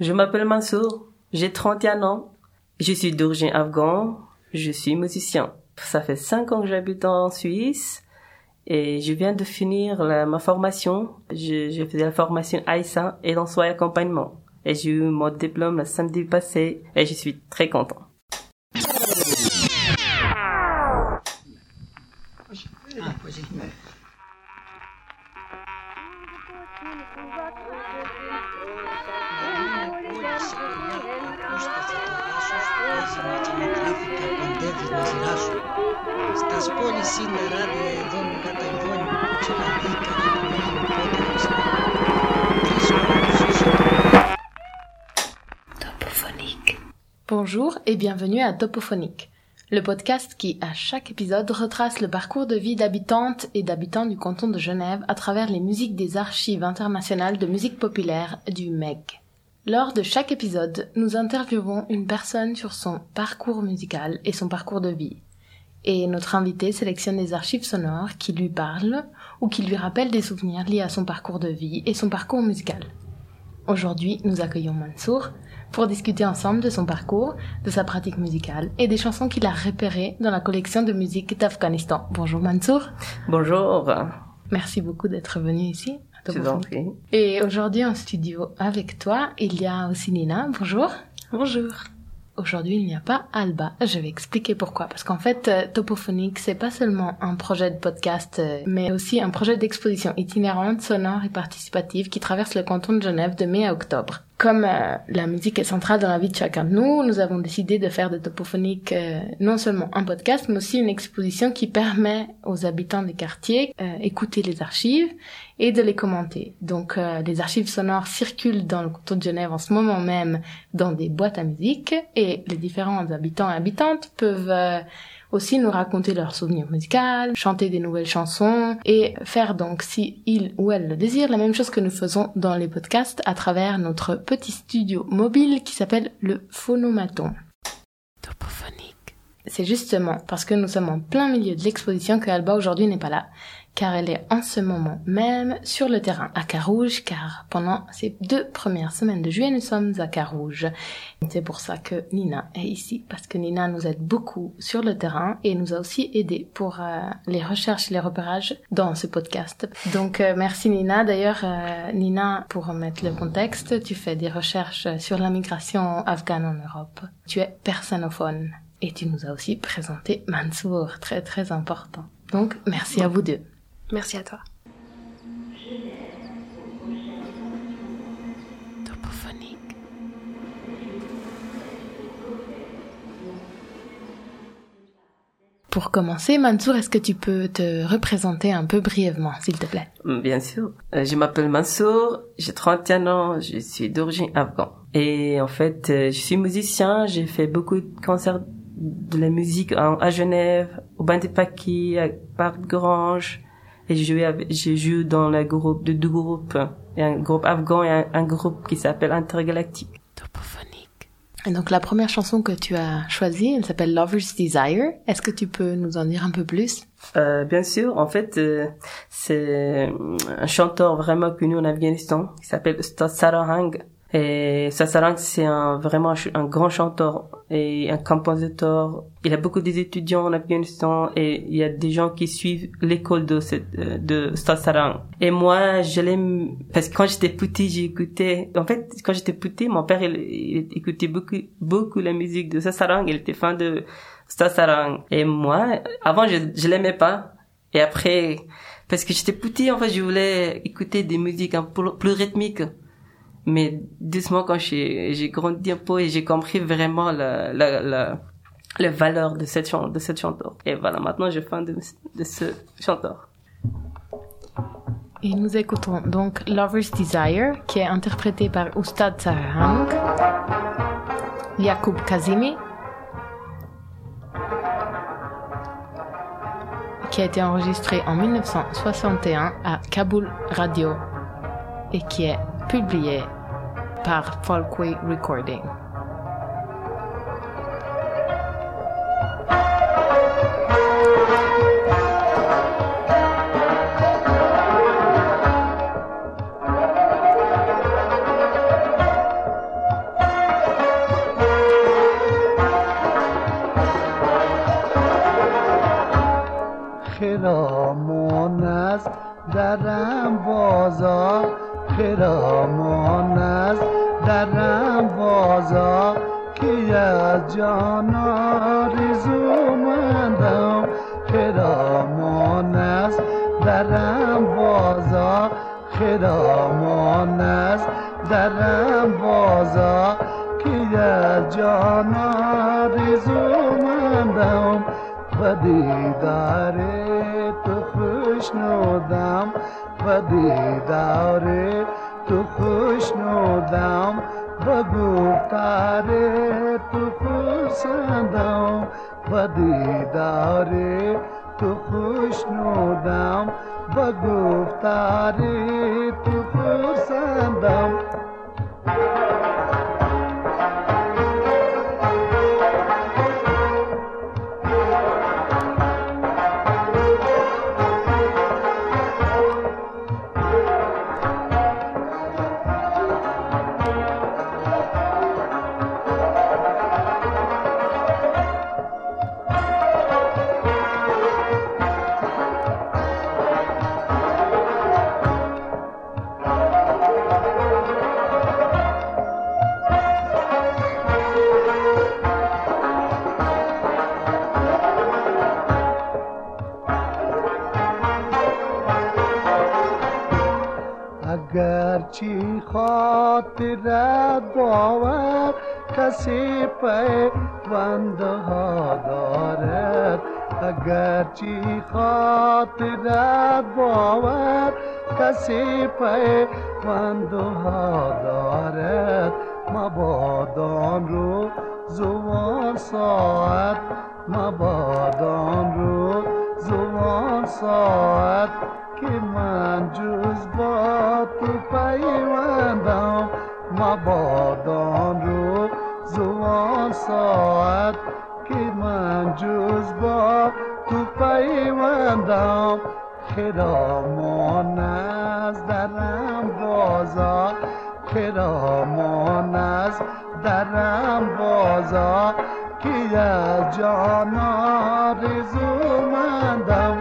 Je m'appelle Mansour, j'ai 31 ans, je suis d'origine afghane, je suis musicien. Ça fait 5 ans que j'habite en Suisse et je viens de finir ma formation. J'ai fait la formation AISA et dans et accompagnement. Et j'ai eu mon diplôme le samedi passé et je suis très content. Bonjour et bienvenue à Topophonique, le podcast qui, à chaque épisode, retrace le parcours de vie d'habitantes et d'habitants du canton de Genève à travers les musiques des archives internationales de musique populaire du MEG. Lors de chaque épisode, nous interviewons une personne sur son parcours musical et son parcours de vie. Et notre invité sélectionne des archives sonores qui lui parlent ou qui lui rappellent des souvenirs liés à son parcours de vie et son parcours musical. Aujourd'hui, nous accueillons Mansour pour discuter ensemble de son parcours, de sa pratique musicale et des chansons qu'il a repérées dans la collection de musique d'Afghanistan. Bonjour Mansour. Bonjour. Merci beaucoup d'être venu ici. Et aujourd'hui en studio avec toi, il y a aussi Nina. Bonjour. Bonjour. Aujourd'hui, il n'y a pas Alba. Je vais expliquer pourquoi. Parce qu'en fait, euh, Topophonique, c'est pas seulement un projet de podcast, euh, mais aussi un projet d'exposition itinérante, sonore et participative qui traverse le canton de Genève de mai à octobre. Comme euh, la musique est centrale dans la vie de chacun de nous, nous avons décidé de faire de Topophonique non seulement un podcast, mais aussi une exposition qui permet aux habitants des quartiers d'écouter les archives et de les commenter. Donc les archives sonores circulent dans le canton de Genève en ce moment même dans des boîtes à musique et les différents habitants et habitantes peuvent aussi nous raconter leurs souvenirs musicaux, chanter des nouvelles chansons et faire donc, si il ou elle le désire, la même chose que nous faisons dans les podcasts à travers notre petit studio mobile qui s'appelle le Phonomaton. Topophonique. C'est justement parce que nous sommes en plein milieu de l'exposition que Alba aujourd'hui n'est pas là car elle est en ce moment même sur le terrain à Carouge, car pendant ces deux premières semaines de juillet, nous sommes à Carouge. C'est pour ça que Nina est ici, parce que Nina nous aide beaucoup sur le terrain et nous a aussi aidé pour euh, les recherches les repérages dans ce podcast. Donc euh, merci Nina. D'ailleurs, euh, Nina, pour remettre le contexte, tu fais des recherches sur la migration afghane en Europe. Tu es personnophone. Et tu nous as aussi présenté Mansour, très très important. Donc, merci à vous deux. Merci à toi. Pour commencer, Mansour, est-ce que tu peux te représenter un peu brièvement, s'il te plaît? Mm, Bien sûr. Euh, je m'appelle Mansour, j'ai 31 ans, je suis d'origine afghane. Et en fait, euh, je suis musicien, j'ai fait beaucoup de concerts de la musique à Genève, au Bain des Paquis, à Parc Grange, et j'ai joué, j'ai joué dans le groupe de deux groupes, un groupe afghan et un, groupe qui s'appelle Intergalactique. Topophonique. Et donc la première chanson que tu as choisie, elle s'appelle Lover's Desire. Est-ce que tu peux nous en dire un peu plus? Euh, Bien sûr. En fait, euh, c'est un chanteur vraiment connu en Afghanistan qui s'appelle Ustad Sarahang. Et Sassarang, c'est un, vraiment un grand chanteur et un compositeur. Il a beaucoup d'étudiants en Afghanistan et il y a des gens qui suivent l'école de cette, de Sassarang. Et moi, je l'aime parce que quand j'étais petit, j'écoutais, en fait, quand j'étais petit, mon père, il, écoutait beaucoup, beaucoup la musique de Sassarang. Il était fan de Sassarang. Et moi, avant, je, je l'aimais pas. Et après, parce que j'étais petit, en fait, je voulais écouter des musiques un peu plus rythmiques mais doucement quand j'ai grandi un peu et j'ai compris vraiment la, la, la, valeur de cette de cette chanteur et voilà maintenant je fan de, ce chanteur. Et nous écoutons donc Lover's Desire qui est interprété par Ustad Sarhang Yacoub Kazimi qui a été enregistré en 1961 à Kaboul Radio et qui est publié par Folkway Recording. خرسندم و دیدار تو خوشنودم و گفتار تو خرسندم اگرچی خاطرت باور کسی پیوند ها دارد اگرچی خاطرت باور کسی پیوند ها دارد مبادان رو زوان ساعت مبادان رو زوان ساعت. که من جز با تو پیوندم مبادان رو زوان ساعت که من جز با تو پیوندم. خرامان از درم بازا خرامان از درم بازا که از جان آرزو مندم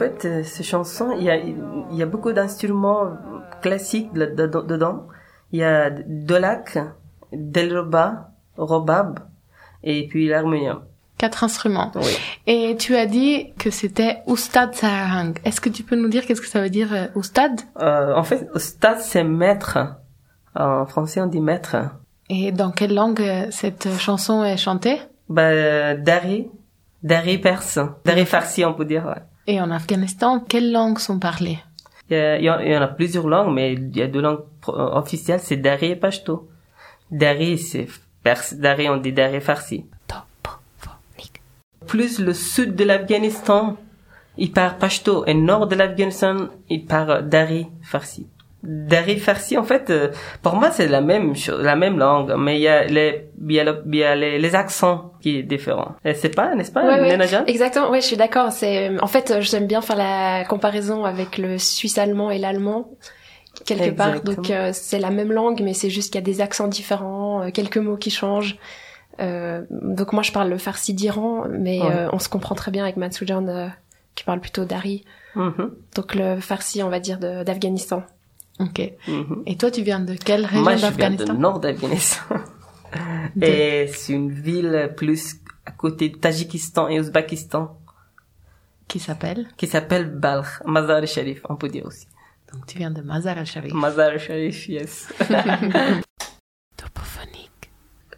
fait, euh, ces chansons, il y a, il y a beaucoup d'instruments classiques dedans. Il y a Dolak, Delroba, Robab, et puis l'harmonium. Quatre instruments. Oui. Et tu as dit que c'était Oustad Sarahang. Est-ce que tu peux nous dire qu'est-ce que ça veut dire euh, Oustad? Euh, en fait, stade, c'est maître. En français, on dit maître. Et dans quelle langue cette chanson est chantée? Bah, Dari, Dari perse, Dari farsi, on peut dire. ouais. Et en Afghanistan, quelles langues sont parlées? Il y, a- il y en- a plusieurs langues, mais il y a deux langues euh, officielles, c'est Dari et Pashto. Dari, c'est perse. Dari, on dit Dari farsi. Plus le sud de l'Afghanistan, il parle Pashto. Et le nord de l'Afghanistan, il parle Dari farsi. Dari farsi, en fait, euh, pour moi, c'est la même chose, la même langue, mais il y a les, il y a, le- il y a les, les accents qui est différent. C'est pas, n'est-ce pas, Ouais, exactement. Ouais, je suis d'accord. C'est en fait, euh, j'aime bien faire la comparaison avec le suisse allemand et l'allemand quelque part. Donc euh, c'est la même langue, mais c'est juste qu'il y a des accents différents, euh, quelques mots qui changent. Euh, donc moi, je parle le farsi d'Iran, mais Ouais. euh, on se comprend très bien avec Matsoujan euh, qui parle plutôt d'Ari. Mhm, Donc le farsi, on va dire d'Afghanistan. Ok. mhm. Et toi, tu viens de quelle région Moi, je viens du nord d'Afghanistan. De- Et c'est une ville plus à côté de Tadjikistan et Ouzbékistan Qui s'appelle qui s'appelle Balkh, Mazar al-Sharif, on peut dire aussi. Donc tu viens de Mazar al-Sharif. Mazar al-Sharif, yes.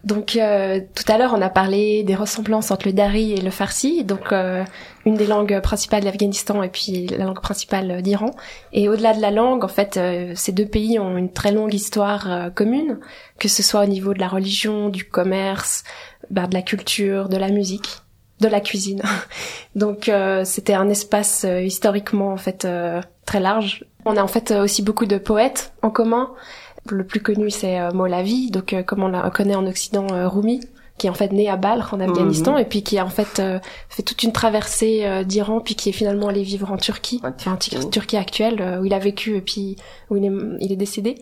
Donc euh, tout à l'heure, on a parlé des ressemblances entre le dari et le farsi, donc euh, une des langues principales de l'Afghanistan et puis la langue principale d'Iran. Et au-delà de la langue, en fait, euh, ces deux pays ont une très longue histoire euh, commune, que ce soit au niveau de la religion, du commerce, bah, de la culture, de la musique, de la cuisine. Donc euh, c'était un espace euh, historiquement en fait euh, très large. On a en fait euh, aussi beaucoup de poètes en commun. Le plus connu c'est euh, Molavi, donc euh, comme on la connaît en Occident euh, Rumi, qui est en fait né à Balkh en Afghanistan Mhm. et puis qui a en fait euh, fait toute une traversée euh, d'Iran puis qui est finalement allé vivre en Turquie, En enfin en Turquie. Turquie actuelle euh, où il a vécu et puis où il est, il est décédé.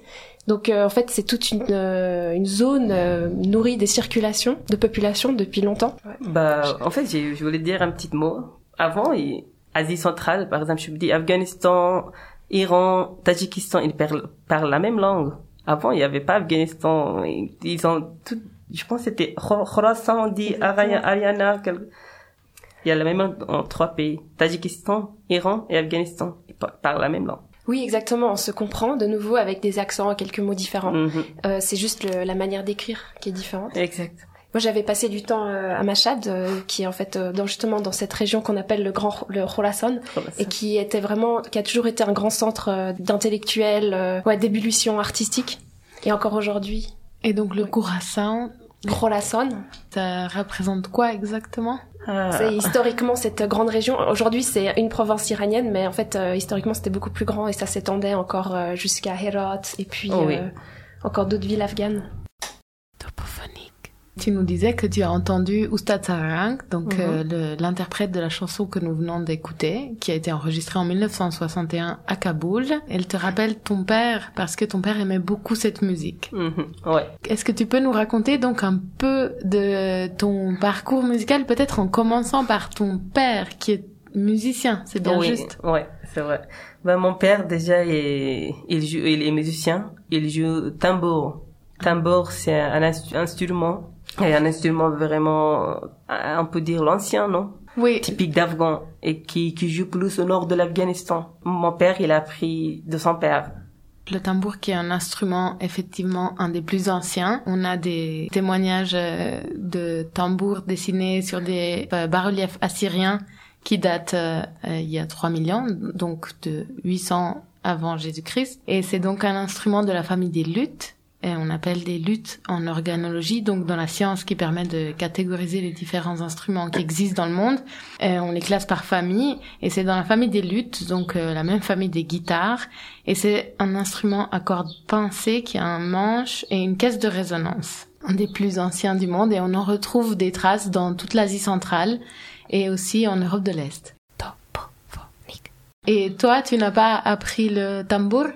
Donc euh, en fait c'est toute une, euh, une zone euh, nourrie des circulations de population depuis longtemps. Bah, en fait, j'ai- je voulais dire un petit mot. Avant, il- Asie centrale, par exemple, je me dis Afghanistan, Iran, Tadjikistan, ils parlent, parlent la même langue. Avant, il n'y avait pas Afghanistan. Ils, ont tout, je pense que c'était Khor- Khorasan, dit Ariana, quel- il y a la même langue en trois pays. Tadjikistan, Iran et Afghanistan. Ils par- parlent la même langue. Oui, exactement. On se comprend de nouveau avec des accents, quelques mots différents. Mhm. Euh, c'est juste le- la manière d'écrire qui est différente. Exact. Moi, j'avais passé du temps euh, à Mashhad, euh, qui est en fait euh, dans, justement dans cette région qu'on appelle le Grand le Khorasan, et qui était vraiment, qui a toujours été un grand centre euh, d'intellectuels, euh, ouais, d'ébullition artistique. Et encore aujourd'hui, Et donc le Khorasan, Khorasan, ça représente quoi exactement? C'est historiquement cette grande région. Aujourd'hui, c'est une province iranienne, mais en fait, euh, historiquement, c'était beaucoup plus grand et ça s'étendait encore euh, jusqu'à Herat et puis Oh oui. euh, encore d'autres villes afghanes. Tu nous disais que tu as entendu Oustad Sarang, donc Mhm. euh, l'interprète de la chanson que nous venons d'écouter, qui a été enregistrée en 1961 à Kaboul. Elle te rappelle ton père parce que ton père aimait beaucoup cette musique. Mhm. Ouais. Est-ce que tu peux nous raconter donc un peu de ton parcours musical, peut-être en commençant par ton père qui est musicien, c'est bien oui, juste? Ouais, c'est vrai. Ben, mon père, déjà, il, il joue, il est musicien. Il joue tambour. Tambour, c'est un instrument. Et un instrument vraiment, euh, on peut dire l'ancien, non? Oui. Typique d'Afghan. Et qui, qui joue plus au nord de l'Afghanistan. Mon père, il a appris de son père. Le tambour qui est un instrument effectivement un des plus anciens. On a des témoignages euh, de tambours dessinés sur des euh, bas-reliefs assyriens qui datent euh, il y a 3 millions, donc de 800 avant Jésus-Christ. Et c'est donc un instrument de la famille des luttes. Et on appelle des luttes en organologie, donc dans la science qui permet de catégoriser les différents instruments qui existent dans le monde. Et on les classe par famille, et c'est dans la famille des luttes, donc euh, la même famille des guitares. Et c'est un instrument à cordes pincées qui a un manche et une caisse de résonance. un des plus anciens du monde et on en retrouve des traces dans toute l'Asie centrale et aussi en Europe de l'Est. Et toi, tu n'as pas appris le tambour?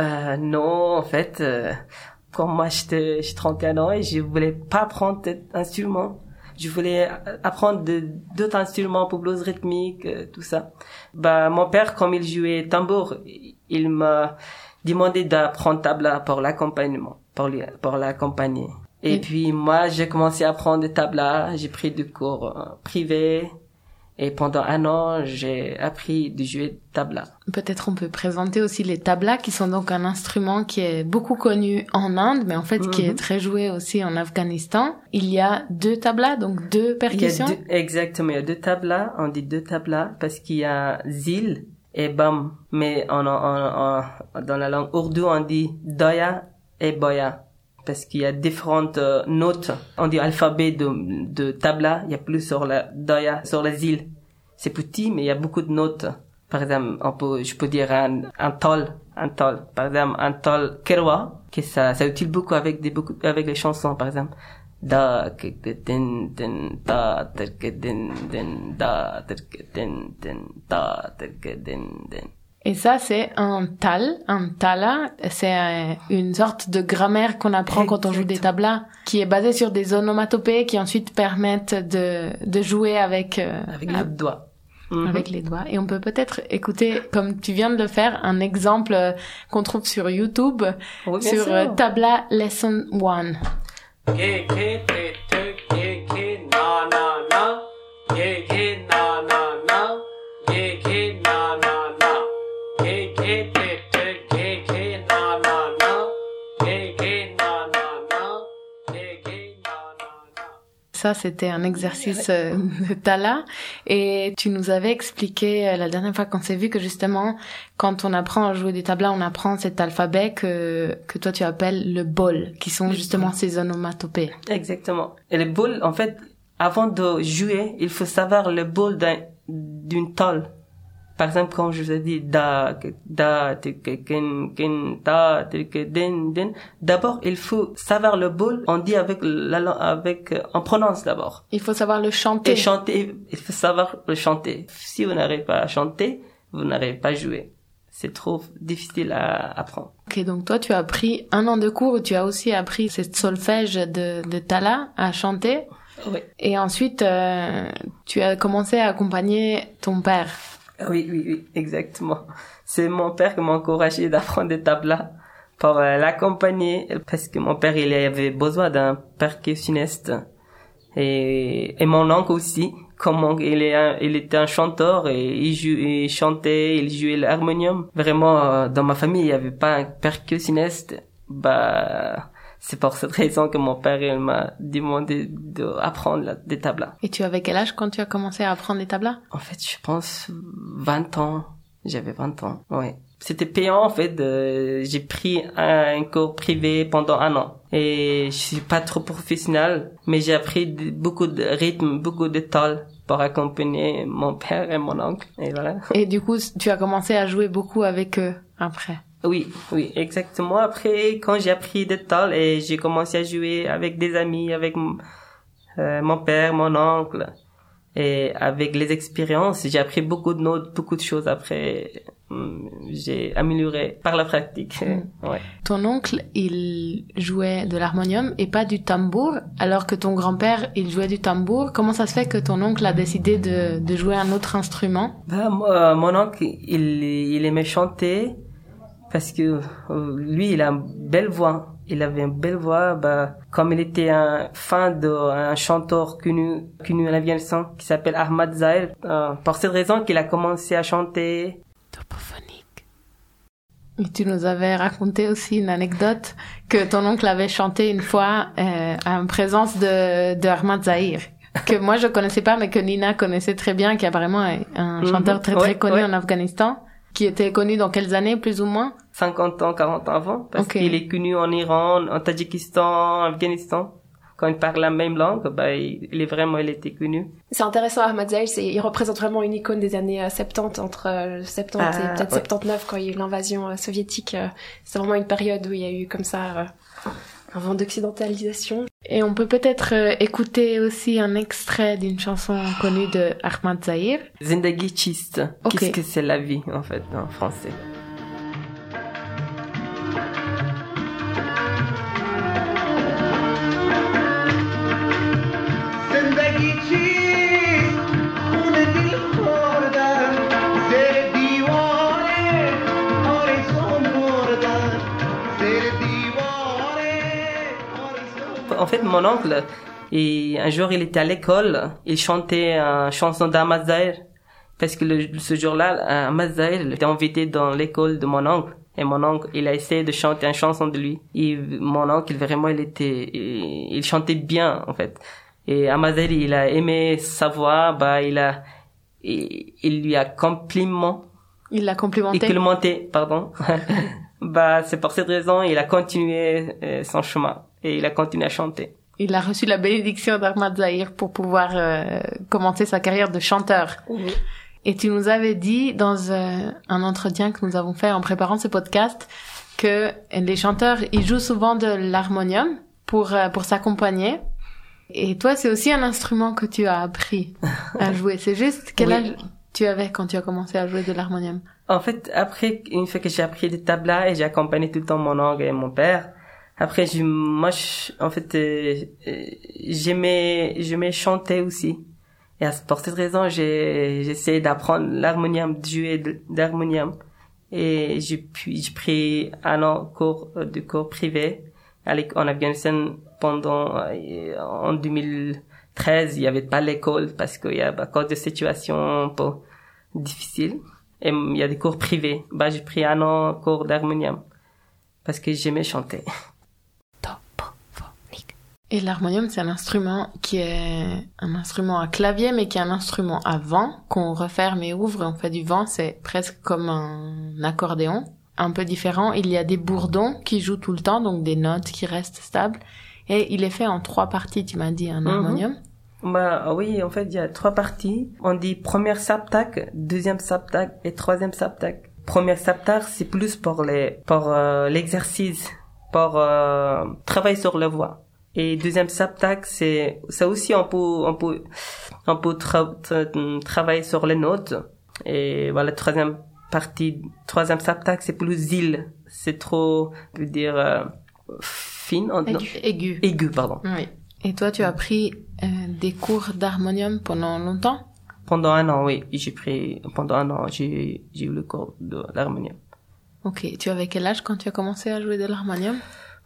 Euh, non, en fait, euh, quand moi j'étais j'ai 31 ans et je voulais pas apprendre cet instrument. Je voulais apprendre d'autres instruments pour blues rythmique, euh, tout ça. Bah, mon père, comme il jouait tambour, il m'a demandé d'apprendre tabla pour l'accompagnement, pour lui, pour l'accompagner. Et puis moi, j'ai commencé à apprendre le tabla, j'ai pris des cours euh, privés et pendant un an, j'ai appris de jouer tabla. Peut-être on peut présenter aussi les tablas qui sont donc un instrument qui est beaucoup connu en Inde mais en fait qui est Mhm. très joué aussi en Afghanistan. Il y a deux tablas donc deux Il y a percussions. deux, exactement, il y a deux tablas, on dit deux tablas parce qu'il y a zil et bam, mais en, en, en- en- dans la langue ourdou on dit doya et boya parce qu'il y a différentes euh, notes. On dit alphabet de, de tabla, il y a plus sur la doya, sur la zil. C'est petit mais il y a beaucoup de notes. Par exemple, on peut, je peux dire un, un tol, un tol. Par exemple, un tol kerwa, que ça, ça utilise beaucoup avec des, beaucoup, avec les chansons, par exemple. Da, din, din, da, din, din, da, din, din, da, din, din. Et ça, c'est un tal, un tala. C'est euh, une sorte de grammaire qu'on apprend quand on joue des tablas, qui est basée sur des onomatopées qui ensuite permettent de, de jouer avec, euh, Avec le doigt. Mhm. avec les doigts. Et on peut peut-être écouter, comme tu viens de le faire, un exemple euh, qu'on trouve sur YouTube, Oui, sur sûr. euh, Tabla Lesson 1. Ça, c'était un exercice euh, de Tala. Et tu nous avais expliqué euh, la dernière fois qu'on s'est vu que justement, quand on apprend à jouer des tablas, on apprend cet alphabet que, que toi tu appelles le bol, qui sont justement bol. ces onomatopées. Exactement. Et le boule, en fait, avant de jouer, il faut savoir le d'un, d'une tôle. Par exemple, quand je vous ai dit da, da, ken, ken, que- din, din. D'abord, il faut savoir le boule. On dit avec la, avec, euh, on prononce d'abord. Il faut savoir le chanter. Et chanter, il faut savoir le chanter. Si vous n'arrivez pas à chanter, vous n'arrivez pas à jouer. C'est trop difficile à apprendre. Ok, donc toi tu as pris un an de cours tu as aussi appris ce solfège de, de Tala à chanter. Oui. Et ensuite, euh, tu as commencé à accompagner ton père. Oui, oui, oui, exactement. C'est mon père qui m'a encouragé d'apprendre des tablas pour euh, l'accompagner parce que mon père, il avait besoin d'un percussionniste et, et mon oncle aussi. Comme on- il, est un- il était un chanteur et il, jou- il chantait, il jouait l'harmonium. Vraiment, euh, dans ma famille, il n'y avait pas un percussionniste. Bah, c'est pour cette raison que mon père, il m'a demandé d'apprendre la- des tablas. Et tu avais quel âge quand tu as commencé à apprendre les tablas? En fait, je pense 20 ans. J'avais 20 ans, ouais. C'était payant en fait. euh, j'ai pris un, un cours privé pendant un an et je suis pas trop professionnel, mais j'ai appris de- beaucoup de rythme, beaucoup de tal pour accompagner mon père et mon oncle. Et voilà. Et du coup, tu as commencé à jouer beaucoup avec eux après? Oui, oui, exactement. Après, quand j'ai appris des tal et j'ai commencé à jouer avec des amis, avec euh, mon père, mon oncle, et avec les expériences, j'ai appris beaucoup de notes, beaucoup de choses après. hum, J'ai amélioré par la pratique. Ouais. Ton oncle, il jouait de l'harmonium et pas du tambour, alors que ton grand-père, il jouait du tambour. Comment ça se fait que ton oncle a décidé de, de jouer un autre instrument? Bah, moi, mon oncle, il, il aimait chanter parce que euh, lui, il a une belle voix. Il avait une belle voix. Bah, comme il était un fan d'un chanteur connu, connu en Afghanistan qui s'appelle Ahmad Zahir, euh, pour cette raison qu'il a commencé à chanter. Topophonique. Et tu nous avais raconté aussi une anecdote que ton oncle avait chanté une fois euh, en présence de, de Ahmad Zahir. Que moi je connaissais pas, mais que Nina connaissait très bien, qui apparemment est un Mhm. chanteur très très Ouais, connu ouais. en Afghanistan, qui était connu dans quelles années plus ou moins? 50 ans, 40 ans avant, parce qu'il est connu en Iran, en Tadjikistan, en Afghanistan. Quand il parle la même langue, bah, il, il est vraiment, il était connu. C'est intéressant, Ahmad c'est, il représente vraiment une icône des années euh, 70, entre euh, 70 et Ah, peut-être ouais. 79, quand il y a eu l'invasion euh, soviétique. euh, c'est vraiment une période où il y a eu comme ça euh, Un vent d'occidentalisation. Et on peut peut-être euh, écouter aussi un extrait d'une chanson connue de Ahmad Zahir. Zindagi Chist. Ok. Qu'est-ce que c'est la vie, en fait, en français? En fait, mon oncle, et un jour, il était à l'école, il chantait une chanson d'Ahmad Zahir. Parce que le- ce jour-là, Ahmad Zahir il était invité dans l'école de mon oncle. Et mon oncle, il a essayé de chanter une chanson de lui. Et mon oncle, vraiment, il était, il, il chantait bien, en fait. Et Ahmad Zahir, il a aimé sa voix, bah, il a, il, il lui a compliment Il l'a complimenté. le monter, pardon. bah, c'est pour cette raison, il a continué euh, son chemin et il a continué à chanter. Il a reçu la bénédiction d'Ahmad Zahir pour pouvoir euh, commencer sa carrière de chanteur. Et tu nous avais dit dans euh, un entretien que nous avons fait en préparant ce podcast que les chanteurs, ils jouent souvent de l'harmonium pour euh, pour s'accompagner. Et toi, c'est aussi un instrument que tu as appris à jouer. C'est juste quel Oui. âge tu avais quand tu as commencé à jouer de l'harmonium? En fait, après, une fois que j'ai appris des tablas et j'ai accompagné tout le temps mon oncle et mon père, après, je, moi, je- en fait, euh, euh, j'aimais, j'aimais chanter aussi. Et à- pour cette raison, j'ai, essayé d'apprendre l'harmonium, de jouer d'harmonium. Et j'ai pu, j'ai pris un an cours, euh, de cours privé en Afghanistan pendant, euh, en 2013, il y avait pas l'école parce qu'il y a, à cause de situation un peu difficile. Et il y a des cours privés. Bah, j'ai pris un an cours d'harmonium. Parce que j'aimais chanter. Et l'harmonium, c'est un instrument qui est un instrument à clavier, mais qui est un instrument à vent qu'on referme et ouvre. On fait du vent, c'est presque comme un accordéon, un peu différent. Il y a des bourdons qui jouent tout le temps, donc des notes qui restent stables. Et il est fait en trois parties, tu m'as dit, un Mhm. harmonium. Bah oui, en fait, il y a trois parties. On dit première saptak, deuxième saptak et troisième saptak. Première saptak, c'est plus pour les pour euh, l'exercice, pour euh, travailler sur la voix. Et deuxième saptak, c'est ça aussi on peut on peut on peut tra- tra- travailler sur les notes. Et voilà, troisième partie, troisième saptak, c'est plus zil. C'est trop, je veux dire, euh, fine. Aigu. Aigu. pardon. Oui. Et toi, tu as pris euh, des cours d'harmonium pendant longtemps? Pendant un an, oui, j'ai pris, pendant un an, j'ai, j'ai eu le cours de l'harmonium. Ok. Tu avais quel âge quand tu as commencé à jouer de l'harmonium?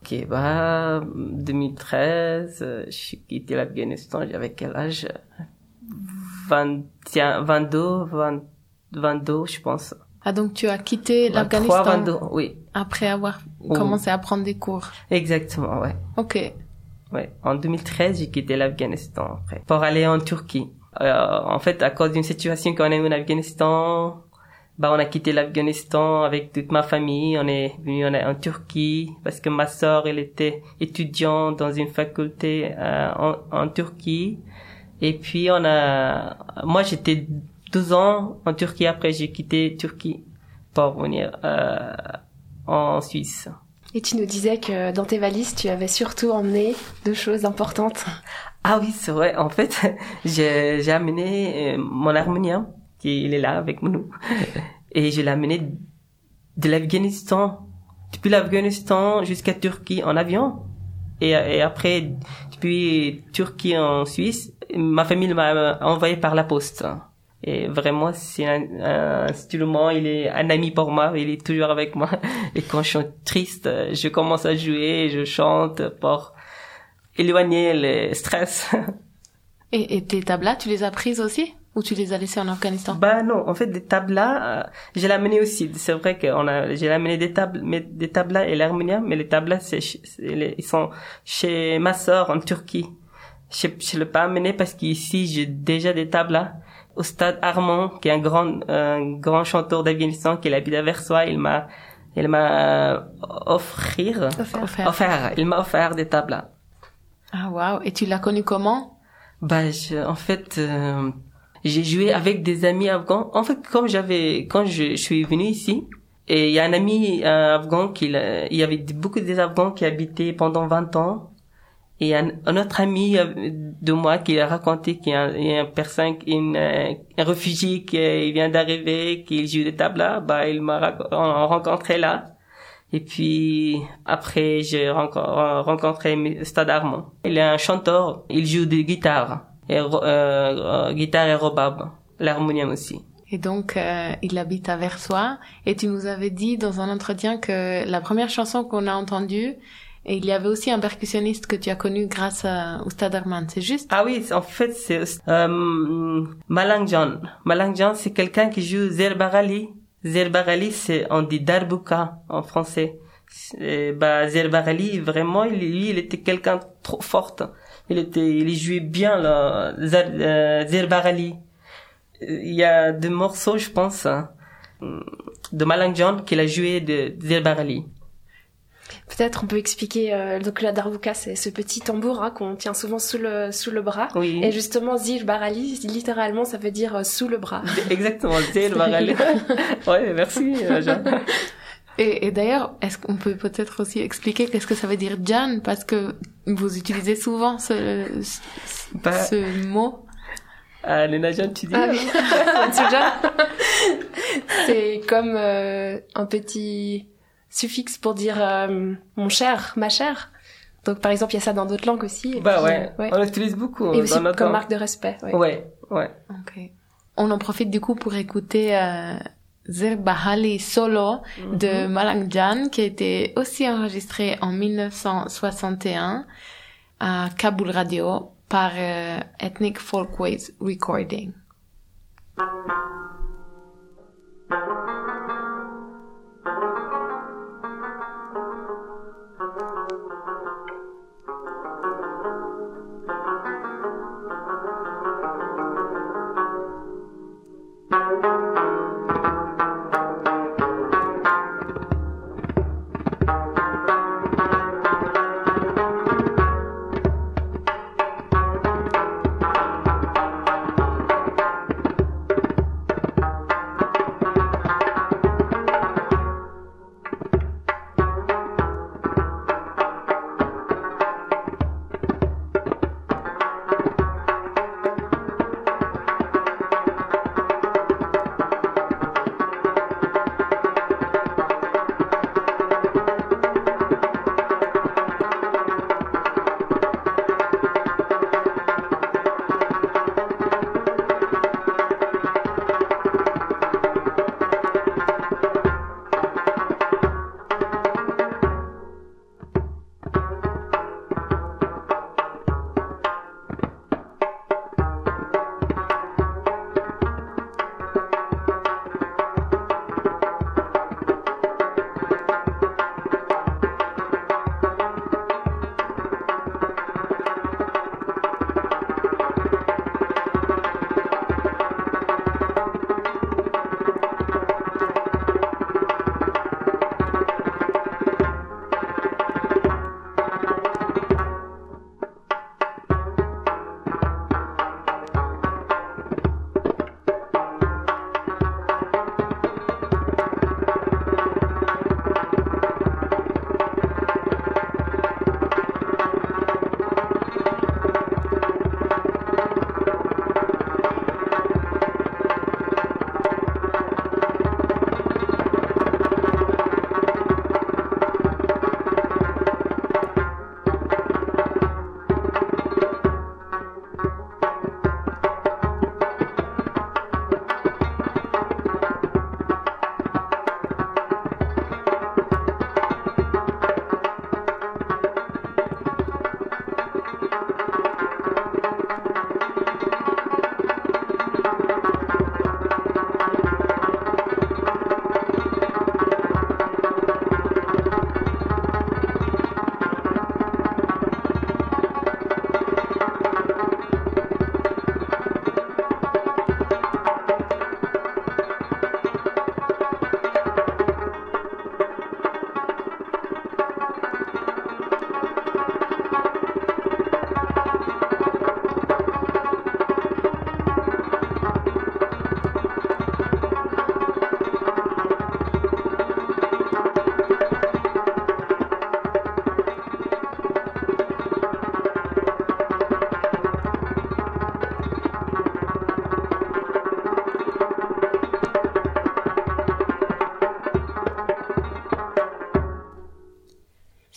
Ok, bah, 2013, euh, j'ai quitté l'Afghanistan, j'avais quel âge? 21, 22, 20, 22, je pense. Ah, donc tu as quitté 23, l'Afghanistan 22, oui. après avoir commencé à prendre des cours. Exactement, ouais. Ok. Ouais. En 2013, j'ai quitté l'Afghanistan après. Pour aller en Turquie. Euh, en fait, à cause d'une situation qu'on a eue en Afghanistan, bah, on a quitté l'Afghanistan avec toute ma famille. On est venu en, en Turquie parce que ma sœur, elle était étudiante dans une faculté euh, en, en Turquie. Et puis, on a, moi, j'étais 12 ans en Turquie. Après, j'ai quitté Turquie pour venir euh, en Suisse. Et tu nous disais que dans tes valises, tu avais surtout emmené deux choses importantes. Ah oui, c'est vrai. En fait, j'ai j'ai amené euh, mon harmonium, qui il est là avec nous, et je l'ai amené de l'Afghanistan, depuis l'Afghanistan jusqu'à Turquie en avion, et, et après depuis Turquie en Suisse, ma famille m'a envoyé par la poste. Et vraiment, c'est un, un instrument, il est un ami pour moi, il est toujours avec moi. Et quand je suis triste, je commence à jouer, je chante pour éloigner le stress. Et, et tes tablas, tu les as prises aussi? Ou tu les as laissées en Afghanistan bah non, en fait des tablas, euh, j'ai l'amené aussi. C'est vrai qu'on a, j'ai amené des tables, mais des tablas et l'harmonium, mais les tablas c'est, ils sont chez ma sœur en Turquie. Je, je l'ai pas amené parce qu'ici j'ai déjà des tablas. Au stade Armand, qui est un grand, un grand chanteur d'Afghanistan qui habite à Versoix, il m'a, il m'a offrir, Offert. offert, il m'a offert des tablas. Ah waouh Et tu l'as connu comment? Bah, je, en fait, euh, j'ai joué avec des amis afghans. En fait, comme j'avais, quand je, suis venu ici, Et il y a un ami un afghan qui, il y avait beaucoup des Afghans qui habitaient pendant 20 ans. Et un, un autre ami euh, de moi qui a raconté qu'il y a un, il y a un personne, une, euh, un réfugié qui euh, vient d'arriver, qui joue de tabla, bah il m'a rencontré là. Et puis après j'ai renco- rencontré Stade Armand. Il est un chanteur, il joue de guitare, et, euh, euh, guitare et robab, l'harmonium aussi. Et donc, euh, il habite à Versoix. Et tu nous avais dit dans un entretien que la première chanson qu'on a entendue, et il y avait aussi un percussionniste que tu as connu grâce à Oustad Arman. C'est juste? Ah oui, en fait, c'est euh, Malangjan. Malangjan, c'est quelqu'un qui joue Zerbarali. Zerbarali, c'est on dit darbuka en français. Bah Zerbarali, vraiment, lui, il était quelqu'un trop fort. Il était, il jouait bien le Zer- euh, Zerbarali. Il y a deux morceaux, je pense, hein, de Malangjan qu'il a joué de Zerbarali. Peut-être on peut expliquer, euh, donc la darbuka c'est ce petit tambour hein, qu'on tient souvent sous le, sous le bras. Oui. Et justement, Zil Barali, littéralement, ça veut dire euh, sous le bras. Exactement, Zerbarali. ouais, merci, euh, Jean. Et, et d'ailleurs, est-ce qu'on peut peut-être aussi expliquer qu'est-ce que ça veut dire Jan? Parce que vous utilisez souvent ce, ce, Bah, ce mot. Ah, Léna Jeanne, tu dis Ah oui. C'est comme euh, un petit suffixe pour dire euh, mon cher, ma chère. Donc par exemple, il y a ça dans d'autres langues aussi. Bah puis, ouais, ouais. on l'utilise beaucoup Et aussi dans notre comme langue. marque de respect. Ouais. Ouais, ouais. Ok. On en profite du coup pour écouter euh, Zerbahali Solo de Malang Jan qui a été aussi enregistré en 1961 à Kabul Radio par euh, Ethnic Folkways Recording.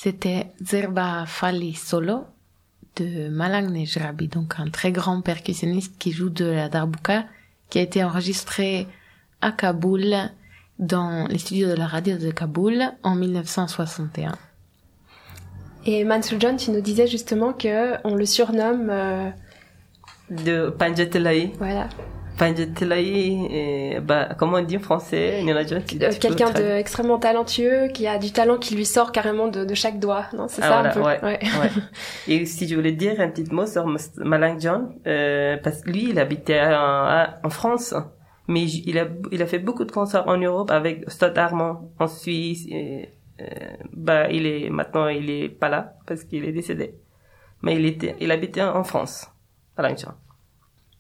C'était Zerba Fali Solo de Malang Nejrabi, donc un très grand percussionniste qui joue de la darbuka, qui a été enregistré à Kaboul dans les studios de la radio de Kaboul en 1961. Et Mansour John, tu nous disais justement que on le surnomme, euh, De Panjatelaï. voilà, bah, comment on dit en français euh, quelqu'un d'extrêmement talentueux, qui a du talent qui lui sort carrément de, de chaque doigt. Non, c'est Ah, ça voilà, un peu. ouais, Ouais. ouais. Et si je voulais dire un petit mot sur Malang John, euh, parce que lui, il habitait en, en France, mais il a, il a fait beaucoup de concerts en Europe avec Stade Armand en Suisse. Et, euh, bah, il est maintenant, il est pas là parce qu'il est décédé, mais il était, il habitait en France, Malang John.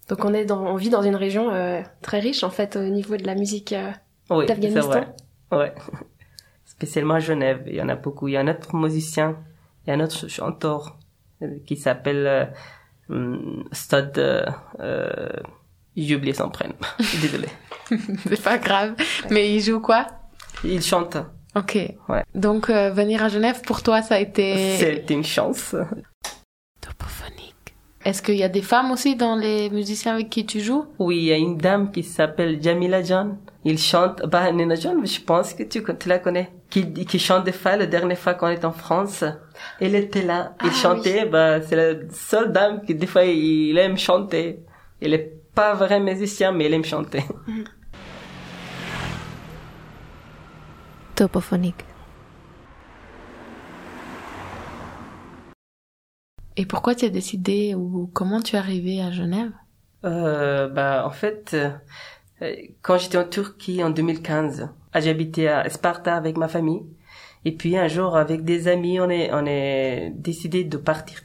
Donc on est dans, on vit dans une région euh, très riche en fait au niveau de la musique. euh, Oui, c'est D'Afghanistan vrai. Ouais. Spécialement à Genève, il y en a beaucoup. Il y a un autre musicien, il y a un autre ch- chanteur euh, qui s'appelle euh, hum, Stade. Euh, euh, j'ai oublié son prénom. Désolé. C'est pas grave. Mais il joue quoi? Il chante. Ok. Ouais. Donc euh, venir à Genève pour toi ça a été C'est une chance. Est-ce qu'il y a des femmes aussi dans les musiciens avec qui tu joues? Oui, il y a une dame qui s'appelle Jamila John. Il chante, bah, Nina John, je pense que tu, tu la connais. Qui, qui chante des fois, la dernière fois qu'on est en France. Elle était là. Il Ah, chantait, bah, c'est la seule dame qui, des fois, il, il aime chanter. Il est pas vrai musicien, mais il aime chanter. Topophonique. Et pourquoi tu as décidé ou comment tu es arrivé à Genève? Euh, bah, en fait, euh, quand j'étais en Turquie en 2015, j'habitais à Sparta avec ma famille. Et puis un jour, avec des amis, on est, on est décidé de partir.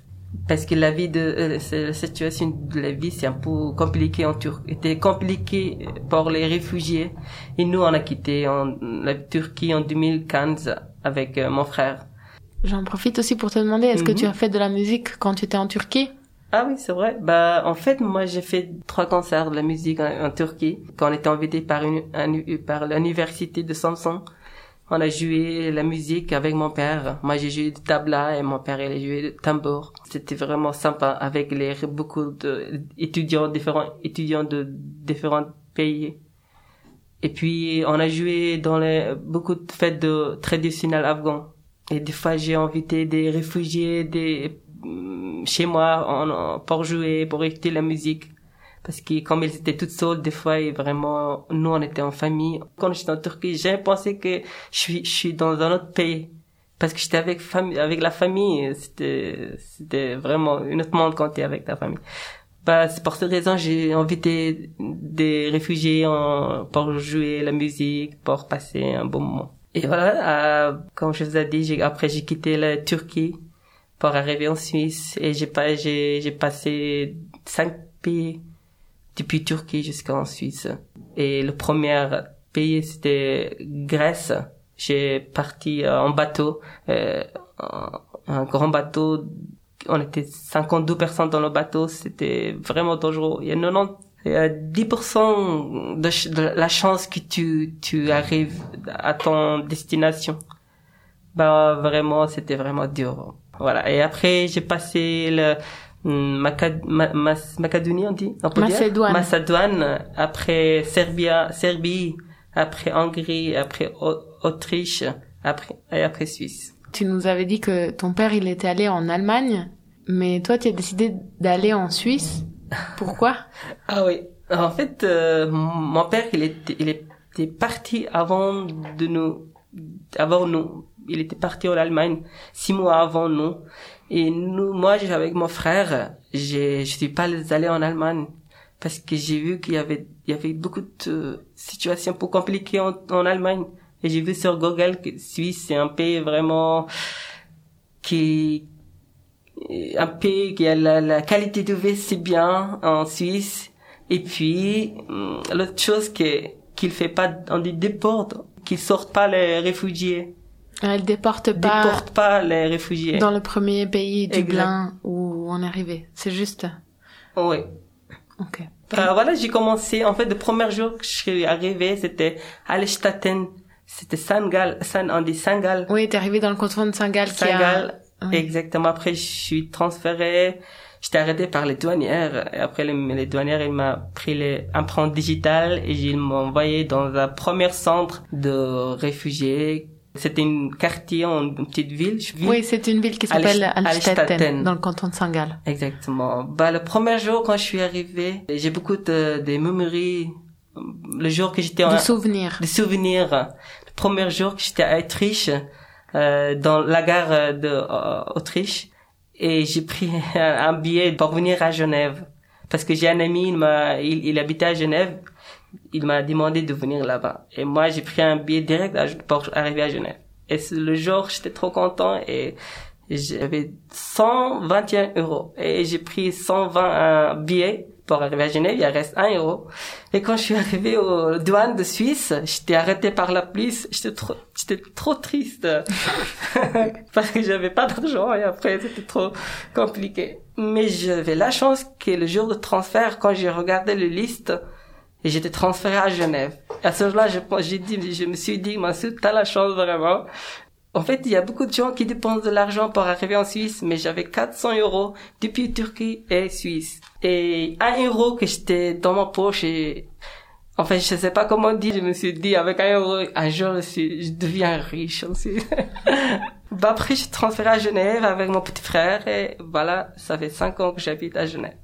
Parce que la vie de, euh, la situation de la vie, c'est un peu compliqué en Turquie. Était compliqué pour les réfugiés. Et nous, on a quitté en, la Turquie en 2015 avec euh, mon frère. J'en profite aussi pour te demander, est-ce que Mhm. tu as fait de la musique quand tu étais en Turquie? Ah oui, c'est vrai. Bah, en fait, moi, j'ai fait trois concerts de la musique en, en Turquie quand on était invité par une, un- par l'université de Samson. On a joué la musique avec mon père. Moi, j'ai joué du tabla et mon père, il a joué du tambour. C'était vraiment sympa avec les, beaucoup de étudiants, différents étudiants de différents pays. Et puis, on a joué dans les, beaucoup de fêtes de traditionnelles afghans. Et des fois, j'ai invité des réfugiés, des, hum, chez moi, pour jouer, pour écouter la musique. Parce que comme ils étaient toutes seules, des fois, et vraiment, nous, on était en famille. Quand j'étais en Turquie, j'ai pensé que je suis, je suis dans un autre pays. Parce que j'étais avec famille, avec la famille, c'était, c'était vraiment un autre monde quand t'es avec ta famille. Bah, c'est pour cette raison, j'ai invité des réfugiés en, pour jouer la musique, pour passer un bon moment. Et voilà, euh, comme je vous ai dit, après j'ai quitté la Turquie pour arriver en Suisse et j'ai pas, j'ai, j'ai passé cinq pays depuis Turquie jusqu'en Suisse. Et le premier pays c'était Grèce. J'ai parti euh, en bateau, euh, un, grand bateau. On était 52 personnes dans le bateau. C'était vraiment dangereux. Il y a 90 il y a 10% de, ch- de la chance que tu, tu arrives à ton destination. Bah, vraiment, c'était vraiment dur. Voilà. Et après, j'ai passé le, hum, Macad- Ma- on dit? On peut dire Macédoine. Macédoine. Après Serbia, Serbie. Après Hongrie. Après Au- Autriche. Après, et après Suisse. Tu nous avais dit que ton père, il était allé en Allemagne, mais toi, tu as décidé d'aller en Suisse. Pourquoi? Ah oui. En fait, euh, mon père, il était, il était parti avant de nous, avant nous. Il était parti en Allemagne six mois avant nous. Et nous, moi, avec mon frère, je suis pas allé en Allemagne parce que j'ai vu qu'il y avait, il y avait beaucoup de situations pour compliquées en, en Allemagne. Et j'ai vu sur Google que Suisse, c'est un pays vraiment qui, un pays qui a la, la qualité de vie c'est bien en Suisse et puis hum, l'autre chose que qu'il fait pas on dit déporte qu'il sortent pas les réfugiés Elle déporte pas déporte pas les réfugiés dans le premier pays. Dublin, où on est arrivé. C'est juste? oui Ok. Euh, voilà j'ai commencé en fait le premier jour que je suis arrivé c'était Allestatten c'était Sangal, San, on dit Sangal. Oui, t'es arrivé dans le canton de a... Saint-Gall, Oui. exactement. Après, je suis transféré. J'étais arrêté par les douanières. Et après, les, les douanières, ils m'ont pris les empreintes digitales et ils m'ont envoyé dans un premier centre de réfugiés. C'était une quartier, une petite ville. Oui, c'est une ville qui s'appelle Alst- Alstetten, Alstetten. dans le canton de Saint-Gall. Exactement. Bah, le premier jour, quand je suis arrivé, j'ai beaucoup de, des mémories. Le jour que j'étais en, De souvenirs. des souvenirs. Le premier jour que j'étais à Autriche, euh, dans la gare euh, de euh, et j'ai pris un, billet pour venir à Genève. Parce que j'ai un ami, il m'a, il, habitait à Genève, il m'a demandé de venir là-bas. Et moi, j'ai pris un billet direct pour arriver à Genève. Et le jour, j'étais trop content et j'avais 121 euros. Et j'ai pris 120 billets pour arriver à Genève, il reste 1 euro. Et quand je suis arrivé aux douanes de Suisse, j'étais arrêté par la police. J'étais trop, j'étais trop triste. Parce que j'avais pas d'argent et après c'était trop compliqué. Mais j'avais la chance que le jour de transfert, quand j'ai regardé le liste, et j'étais transféré à Genève. À ce jour-là, je, j'ai dit, je me suis dit, Massoud, t'as la chance vraiment. En fait, il y a beaucoup de gens qui dépensent de l'argent pour arriver en Suisse, mais j'avais 400 euros depuis Turquie et Suisse. Et un euro que j'étais dans ma poche et, en fait, je sais pas comment dire, je me suis dit, avec un euro, un jour, je, je deviens riche aussi. bah après, je suis transféré à Genève avec mon petit frère et voilà, ça fait cinq ans que j'habite à Genève.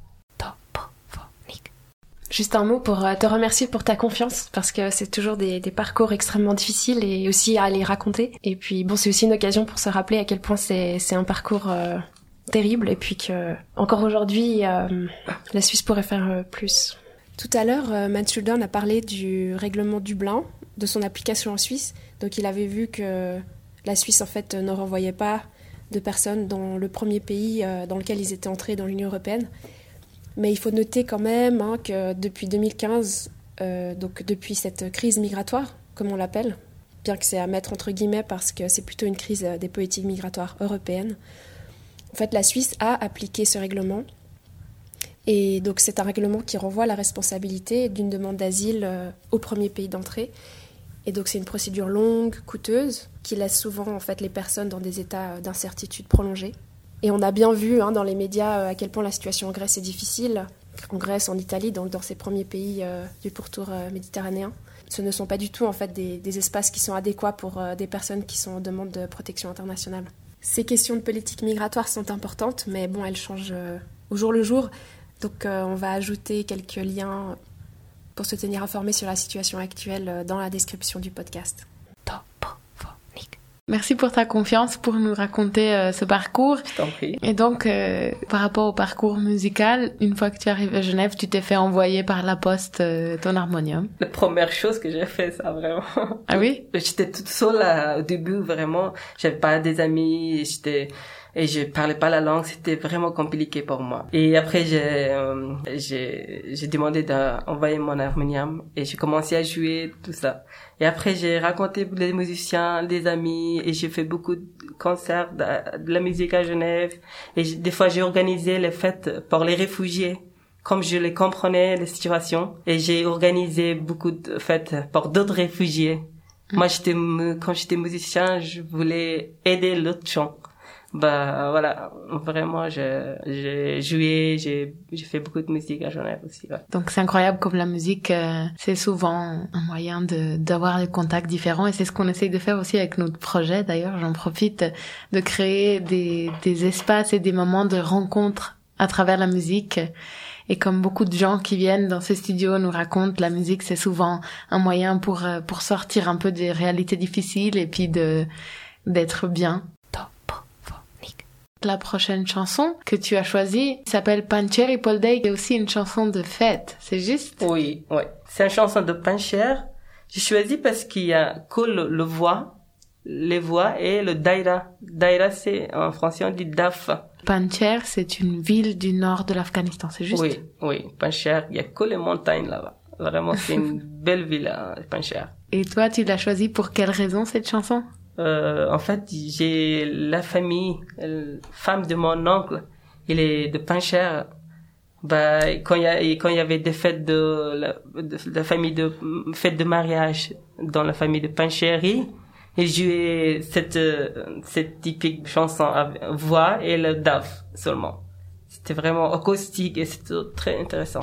Juste un mot pour euh, te remercier pour ta confiance, parce que c'est toujours des, parcours extrêmement difficiles et aussi à les raconter. Et puis bon, c'est aussi une occasion pour se rappeler à quel point c'est un parcours euh, terrible et puis que encore aujourd'hui, euh, la Suisse pourrait faire plus. Tout à l'heure, Matt Shulden a parlé du règlement Dublin, de son application en Suisse. Donc il avait vu que la Suisse en fait ne renvoyait pas de personnes dans le premier pays dans lequel ils étaient entrés dans l'Union européenne. Mais il faut noter quand même hein, que depuis 2015, euh, donc depuis cette crise migratoire, comme on l'appelle, bien que c'est à mettre entre guillemets parce que c'est plutôt une crise euh, des politiques migratoires européennes, en fait la Suisse a appliqué ce règlement. Et donc c'est un règlement qui renvoie la responsabilité d'une demande d'asile euh, au premier pays d'entrée. Et donc c'est une procédure longue, coûteuse, qui laisse souvent en fait les personnes dans des états d'incertitude prolongée. Et on a bien vu hein, dans les médias euh, à quel point la situation en Grèce est difficile. En Grèce, en Italie, donc dans ces premiers pays euh, du pourtour euh, méditerranéen. Ce ne sont pas du tout en fait des, espaces qui sont adéquats pour des personnes qui sont en demande de protection internationale. Ces questions de politique migratoire sont importantes, mais bon, elles changent au jour le jour. Donc on va ajouter quelques liens pour se tenir informé sur la situation actuelle dans la description du podcast. Merci pour ta confiance pour nous raconter euh, ce parcours. Je t'en prie. Et donc, euh, par rapport au parcours musical, une fois que tu arrives à Genève, tu t'es fait envoyer par la poste euh, ton harmonium. La première chose que j'ai fait, ça vraiment. Ah oui? J'étais toute seule là, au début, vraiment. J'avais pas des amis, j'étais et je parlais pas la langue, c'était vraiment compliqué pour moi. Et après j'ai euh, j'ai j'ai demandé d'envoyer mon harmonium et j'ai commencé à jouer tout ça. Et après j'ai raconté les musiciens, des amis et j'ai fait beaucoup de concerts de, de la musique à Genève et des fois j'ai organisé les fêtes pour les réfugiés comme je les comprenais les situations et j'ai organisé beaucoup de fêtes pour d'autres réfugiés. Moi, j'étais, quand j'étais musicien, je voulais aider l'autre gens. Bah, voilà. Vraiment, j'ai joué, j'ai, j'ai fait beaucoup de musique à Genève aussi. Donc c'est incroyable comme la musique, euh, c'est souvent un moyen de d'avoir des contacts différents et c'est ce qu'on essaye de faire aussi avec notre projet. D'ailleurs, j'en profite de créer des, des espaces et des moments de rencontre à travers la musique. Et comme beaucoup de gens qui viennent dans ces studios nous racontent, la musique c'est souvent un moyen pour euh, pour sortir un peu des réalités difficiles et puis de d'être bien. La prochaine chanson que tu as choisie s'appelle Pancheri Poldei, qui est aussi une chanson de fête, c'est juste? Oui, ouais. C'est une chanson de Pincher. J'ai choisi parce qu'il y a que le, le voix, les voix et le daira. Daira, c'est, en français, on dit daf. Pancher, c'est une ville du nord de l'Afghanistan, c'est juste? Oui, oui. Pincher, il y a que les montagnes là-bas. Vraiment, c'est une belle ville, hein, Pincher. Et toi, tu l'as choisie pour quelle raison cette chanson? Euh, en fait, j'ai la famille, euh, femme de mon oncle, il est de Pincher. Bah, quand il y a, quand y avait des fêtes de la, de la famille de, fêtes de mariage dans la famille de Pancheri, il jouait cette, euh, cette typique chanson avec voix et le daf seulement. C'était vraiment acoustique et c'était très intéressant.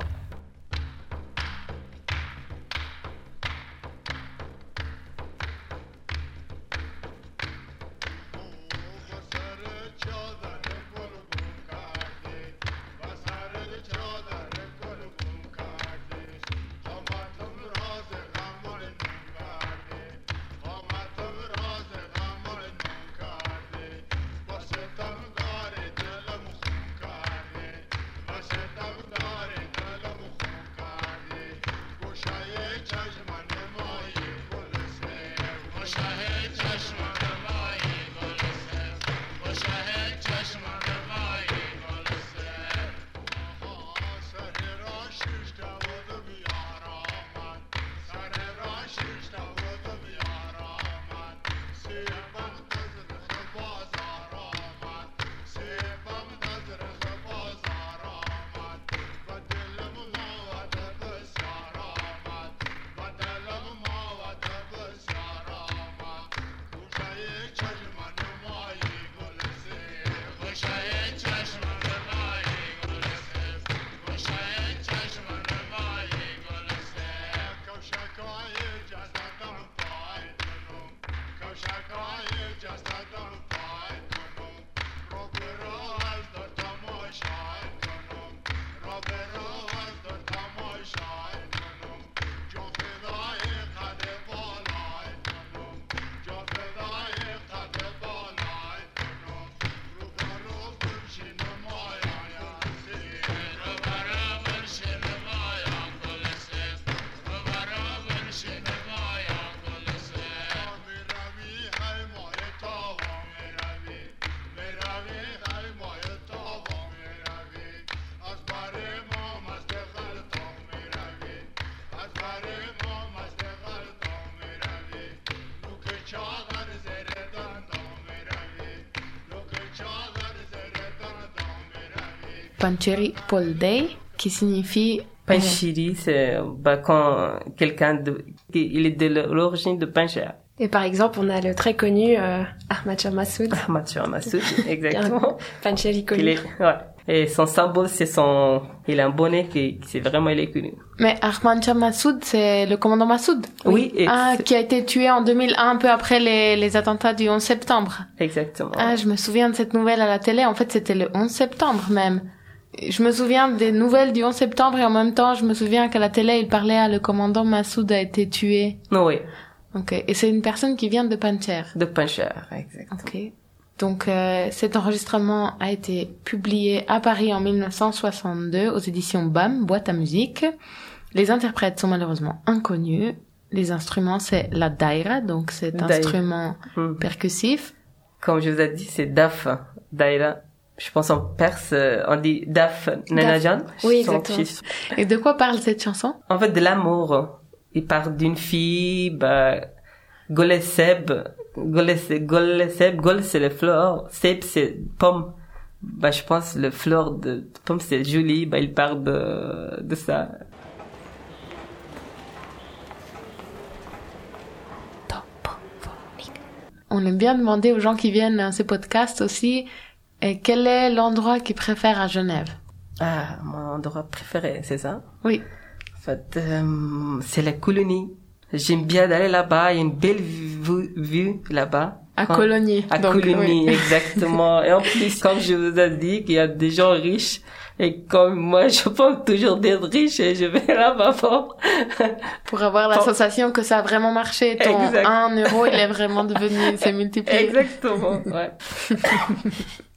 Pancheri Poldei, qui signifie Panchiri, c'est bah, quand quelqu'un de, il est de l'origine de Pancher. Et par exemple, on a le très connu euh, Ahmad Shah Massoud, Mathieu Massoud, exactement. Pancheri connu. est, ouais. Et son symbole, c'est son, il a un bonnet qui, c'est vraiment, il est connu. Mais Ahmad Shah Massoud, c'est le commandant Massoud. Oui, et Ah, qui a été tué en 2001, un peu après les, les attentats du 11 septembre. exactement. Ah, je me souviens de cette nouvelle à la télé. En fait, c'était le 11 septembre même. Je me souviens des nouvelles du 11 septembre et en même temps, je me souviens qu'à la télé, il parlait à le commandant Massoud a été tué. Non, oui. Ok. Et c'est une personne qui vient de Pancher. De Pancher, exact. Ok. Donc euh, cet enregistrement a été publié à Paris en 1962 aux éditions BAM, boîte à musique. Les interprètes sont malheureusement inconnus. Les instruments, c'est la daira, donc cet Daïra. instrument Hmm. percussif. Comme je vous ai dit, c'est Daf, Daïra. Je pense en perse, euh, on dit Daf Nanajan. Oui, Son exactement. fils. Et de quoi parle cette chanson? En fait, de l'amour. Il parle d'une fille, bah, Goleseb, Goleseb, Goleseb, Gol c'est les fleurs, Seb c'est pomme. Bah, je pense le fleur de pomme c'est joli, bah, il parle de, de ça. On aime bien demander aux gens qui viennent à ces podcasts aussi euh, quel est l'endroit qu'ils préfèrent à Genève? Ah, mon endroit préféré, c'est ça? Oui. En fait, euh, c'est la colonie. J'aime bien d'aller là-bas, il y a une belle vue, vue là-bas. À Quand- Colonie. À Donc, Colonie, oui. exactement. Et en plus, comme je vous ai dit, qu'il y a des gens riches. Et comme moi, je pense toujours d'être riche et je vais là-bas pour... Pour avoir la Pour- sensation que ça a vraiment marché. Ton Exact. 1 euro, il est vraiment devenu, s'est multiplié. Exactement, ouais.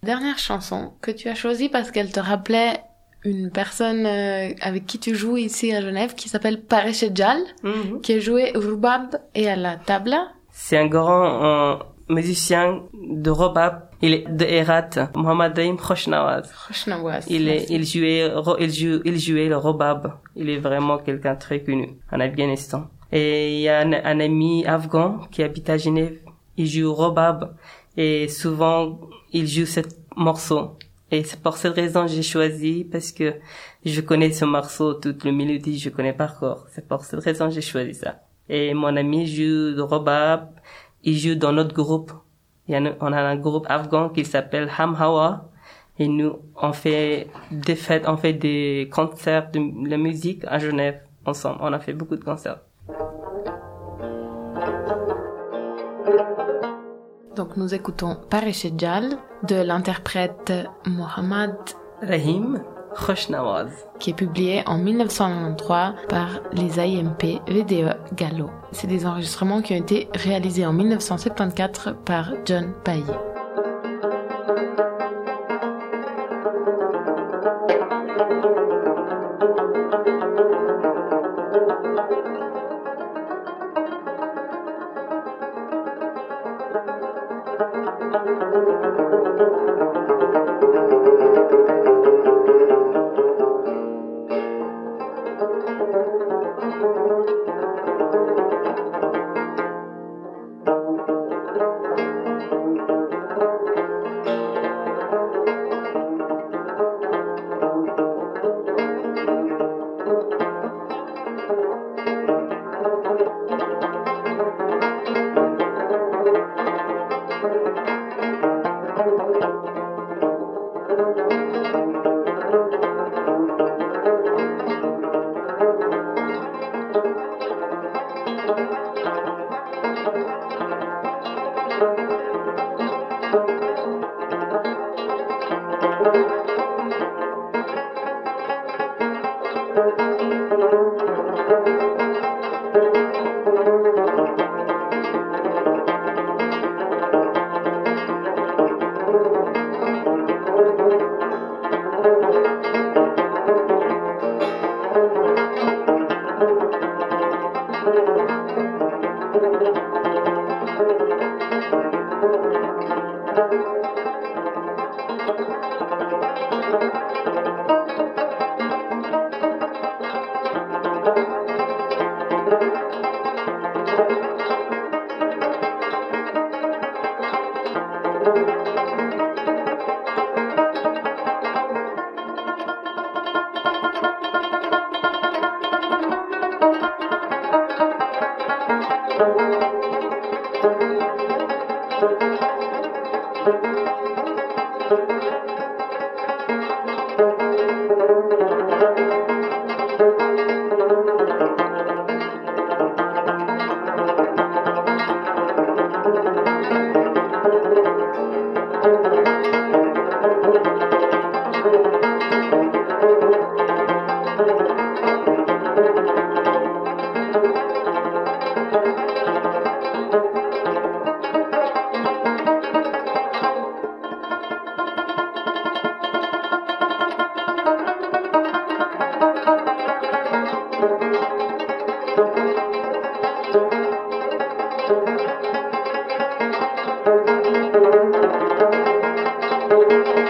Dernière chanson que tu as choisie parce qu'elle te rappelait une personne euh, avec qui tu joues ici à Genève qui s'appelle Pareshejal, Mhm. qui a joué au rubab et à la tabla. C'est un grand euh, musicien de Robab. Il est de Herat, Mohamed Daim Khoshnawaz. Il est, il jouait, il il jouait le robab. Il est vraiment quelqu'un très connu en Afghanistan. Et il y a un, un ami afghan qui habite à Genève. Il joue au robab. Et souvent, il joue ce morceau. Et c'est pour cette raison que j'ai choisi parce que je connais ce morceau, toute le mélodie, je connais par corps. C'est pour cette raison que j'ai choisi ça. Et mon ami joue de robab, il joue dans notre groupe. Il y a, on a un groupe afghan qui s'appelle Ham Hawa. Et nous, on fait des fêtes, on fait des concerts de la musique à Genève ensemble. On a fait beaucoup de concerts. Donc nous écoutons Parishejal de l'interprète Mohammad Rahim Khoshnawaz. qui est publié en 1993 par les IMP VDE Gallo. C'est des enregistrements qui ont été réalisés en 1974 par John Paye.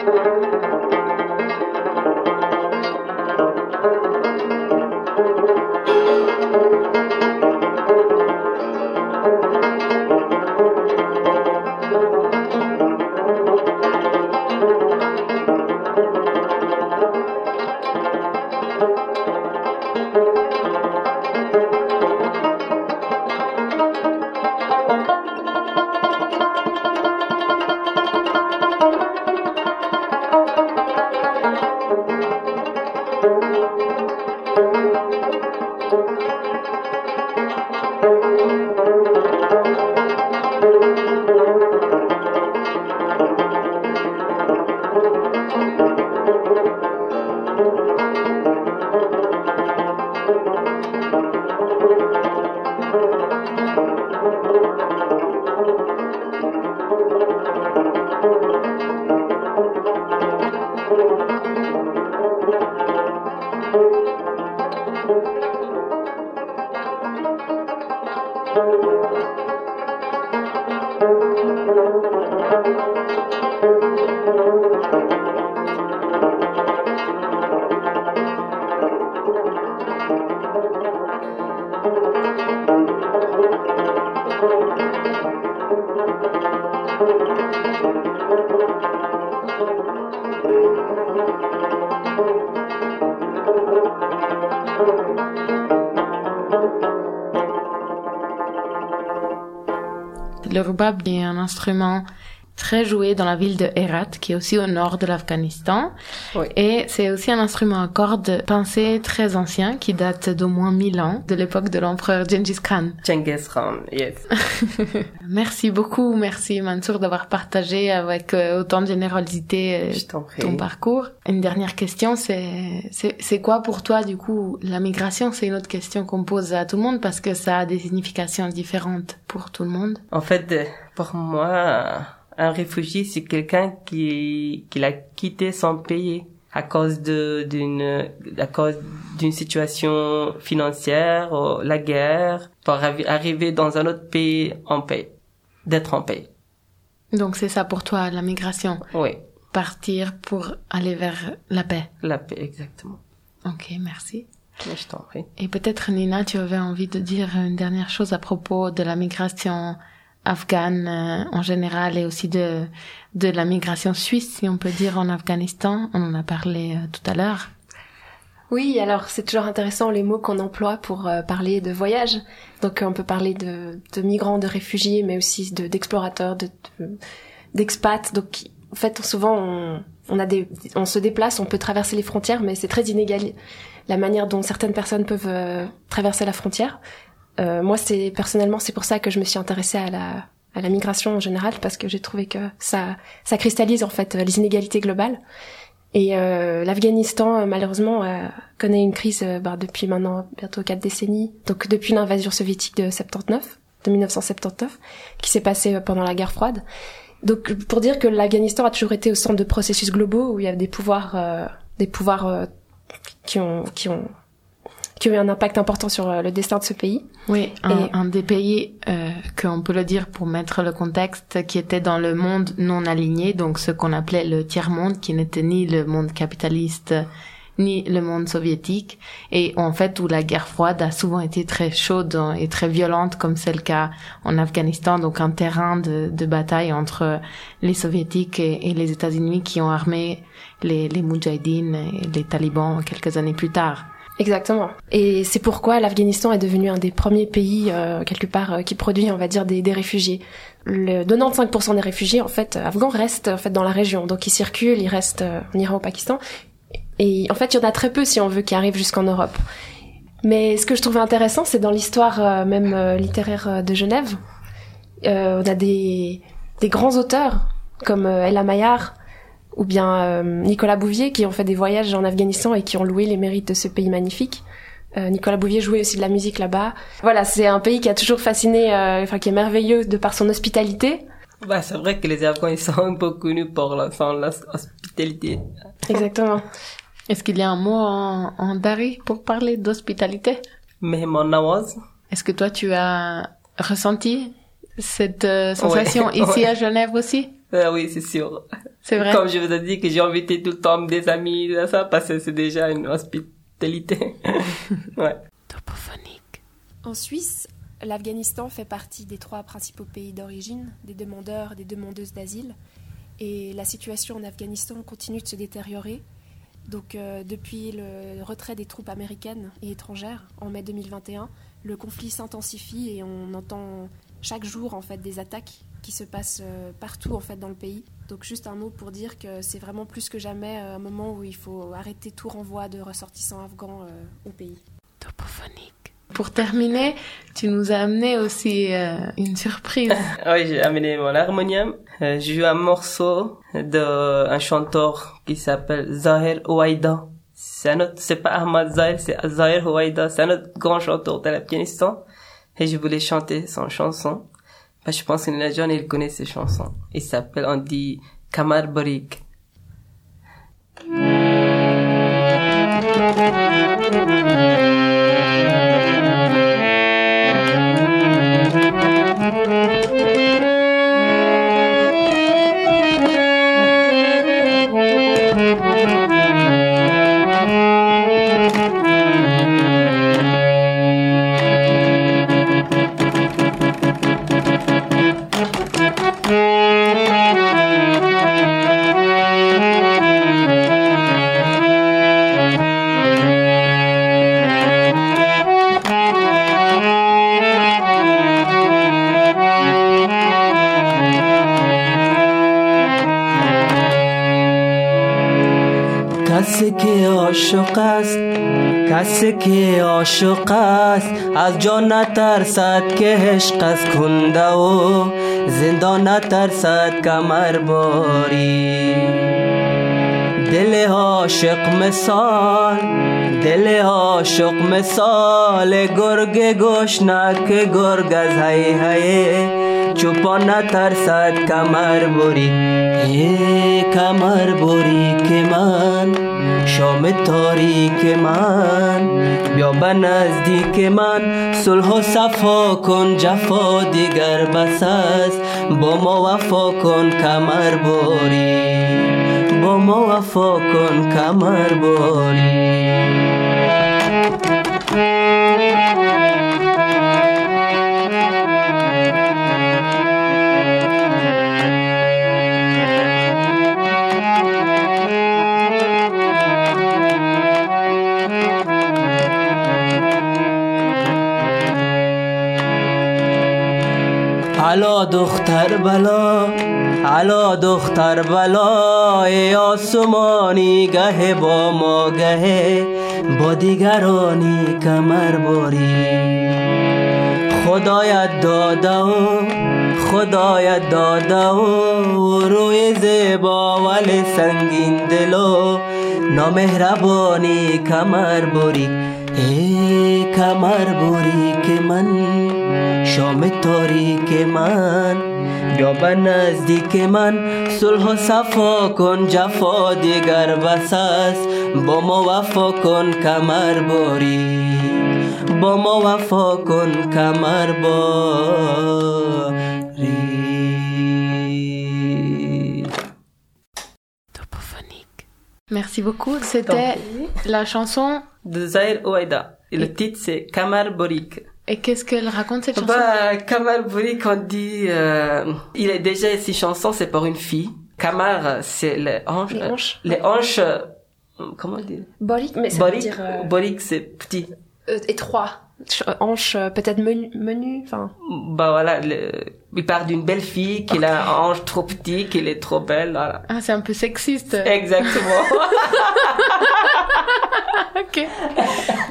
Música Est un instrument très joué dans la ville de Herat, qui est aussi au nord de l'Afghanistan. Oui. Et c'est aussi un instrument à cordes pincées très ancien qui date d'au moins 1000 ans, de l'époque de l'empereur Gengis Khan. Genghis Khan, yes. Merci beaucoup, merci Mansour d'avoir partagé avec euh, autant de générosité euh, ton parcours. Une dernière question, c'est quoi pour toi du coup la migration? C'est une autre question qu'on pose à tout le monde parce que ça a des significations différentes pour tout le monde. En fait, pour moi, un réfugié, c'est quelqu'un qui, qui a quitté son pays à cause de, d'une, à cause d'une situation financière, ou la guerre, pour arri- arriver dans un autre pays en paix, d'être en paix. Donc c'est ça pour toi la migration, Oui, partir pour aller vers la paix. la paix, exactement. Ok, merci. Je t'en prie. Et peut-être Nina, tu avais envie de dire une dernière chose à propos de la migration afghane euh, en général et aussi de de la migration suisse, si on peut dire, en Afghanistan. On en a parlé euh, tout à l'heure. Oui, alors c'est toujours intéressant les mots qu'on emploie pour euh, parler de voyage. Donc on peut parler de, de migrants, de réfugiés, mais aussi de d'explorateurs, de de- d'expats. Donc en fait souvent on, on a des, on se déplace, on peut traverser les frontières, mais c'est très inégal la manière dont certaines personnes peuvent euh, traverser la frontière. Euh, moi c'est personnellement c'est pour ça que je me suis intéressée à la à la migration en général parce que j'ai trouvé que ça ça cristallise en fait euh, les inégalités globales. Et euh, l'Afghanistan, euh, malheureusement, connaît une crise bah, depuis maintenant bientôt quatre décennies. Donc depuis l'invasion soviétique de 79, de 1979, qui s'est passée pendant la guerre froide. Donc pour dire que l'Afghanistan a toujours été au centre de processus globaux où il y a des pouvoirs, euh, des pouvoirs euh, qui ont, qui ont, qui ont eu un impact important sur euh, le destin de ce pays. Oui, un, Et- un des pays euh, qu'on peut le dire pour mettre le contexte, qui était dans le monde non aligné, donc ce qu'on appelait le tiers-monde, qui n'était ni le monde capitaliste ni le monde soviétique, et en fait où la guerre froide a souvent été très chaude et très violente, comme c'est le cas en Afghanistan, donc un terrain de, de bataille entre les soviétiques et, et les États-Unis qui ont armé les, les et les talibans quelques années plus tard. Exactement. Et c'est pourquoi l'Afghanistan est devenu un des premiers pays euh, quelque part euh, qui produit, on va dire, des, réfugiés. Le 95% des réfugiés, en fait, afghans restent en fait dans la région, donc ils circulent, ils restent euh, en Iran, au Pakistan. Et en fait, il y en a très peu si on veut qui arrivent jusqu'en Europe. Mais ce que je trouvais intéressant, c'est dans l'histoire euh, même euh, littéraire euh, de Genève, euh, on a des, des grands auteurs comme euh, Ella Maillard ou bien euh, Nicolas Bouvier qui ont fait des voyages en Afghanistan et qui ont loué les mérites de ce pays magnifique. Euh, Nicolas Bouvier jouait aussi de la musique là-bas. Voilà, c'est un pays qui a toujours fasciné, euh, enfin qui est merveilleux de par son hospitalité. Bah, c'est vrai que les Afghans, ils sont un peu connus pour la hospitalité. Exactement. Est-ce qu'il y a un mot en, en dari pour parler d'hospitalité? Mais mon nawaz, Est-ce que toi tu as ressenti cette euh, sensation Ouais, ici ouais. à Genève aussi? Euh, oui, c'est sûr. C'est vrai Comme je vous ai dit que j'ai invité tout le temps des amis, ça, parce que c'est déjà une hospitalité. ouais. Topophonique. En Suisse, l'Afghanistan fait partie des trois principaux pays d'origine des demandeurs et des demandeuses d'asile. Et la situation en Afghanistan continue de se détériorer. Donc euh, depuis le retrait des troupes américaines et étrangères en mai 2021, le conflit s'intensifie et on entend chaque jour en fait des attaques qui se passent euh, partout en fait dans le pays. Donc juste un mot pour dire que c'est vraiment plus que jamais euh, un moment où il faut arrêter tout renvoi de ressortissants afghans euh, au pays. Topophonique. Pour terminer, tu nous as amené aussi euh, une surprise. Oui, j'ai amené mon harmonium. Euh, j'ai eu un morceau de un chanteur qui s'appelle Zahir Ouaïda. C'est un autre, c'est pas Ahmad Zahir, c'est Zahir Ouaïda. C'est un autre grand chanteur de l'Afghanistan. Et je voulais chanter son chanson. Bah, je pense que les jeunes, ils connaissent ses chansons. Il s'appelle, on dit, Kamar Barik. عاشق است. کسی که عاشق است از جان نترسد که عشق از کنده و زندان نترسد کمر باری. دل عاشق مثال دل عاشق مثال گرگ گشنک گرگ از هی هی چوپان نترسد کمر بری ای کمر بری که من شام تاریک من بیا به نزدیک من. صلح و صفا کن جفا دیگر بس است. با ما وفا کن کمر بری با ما وفا کن کمر باری. علا دختر بلا علا دختر بلا ای آسمانی گه با ما گه با دیگرانی کمر باری. خدایت داده و خدایت داده و روی زیبا ولی سنگین دلو نامهربانی کمر بری ای کمر بری که من شام تاریک من بیا به نزدیک من صلح و صفا کن جفا دیگر بس است با ما وفا کن کمر باری با ما وفا کن کمر باری Merci beaucoup. C'était la chanson. De Zahir Ouaida. Et le titre, c'est Kamar Borik. Et qu'est-ce qu'elle raconte cette chanson? Bah, Kamar Borik, on dit, euh, il est déjà ici chanson, c'est pour une fille. Kamar, c'est les hanches. Les euh, hanches. Les hanches, euh, comment dire? Borik, mais ça veut Borik, dire euh, Borik, c'est petit. euh, étroit. Ch- Hanche euh, peut-être menu, menu, enfin. Bah voilà, le- il part d'une belle fille qui a un hanche trop petit, qu'elle est trop belle, voilà. Ah, c'est un peu sexiste. Exactement. ok.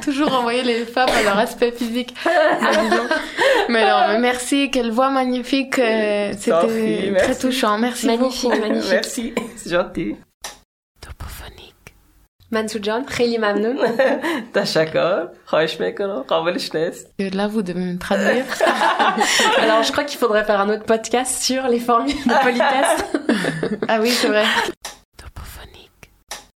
Toujours envoyer les femmes à leur aspect physique. Ah, dis donc. Mais non, mais merci. Quelle voix magnifique. euh, C'était Sophie, très merci. touchant. Merci Magnifique, beaucoup. magnifique. Merci, c'est gentil. Mansour John, خیلی ممنون. تشکر خواهش میکنم قابلش نیست Et Là, vous devez me traduire. Alors je crois qu'il faudrait faire un autre podcast sur les formules de politesse. Ah oui, c'est vrai.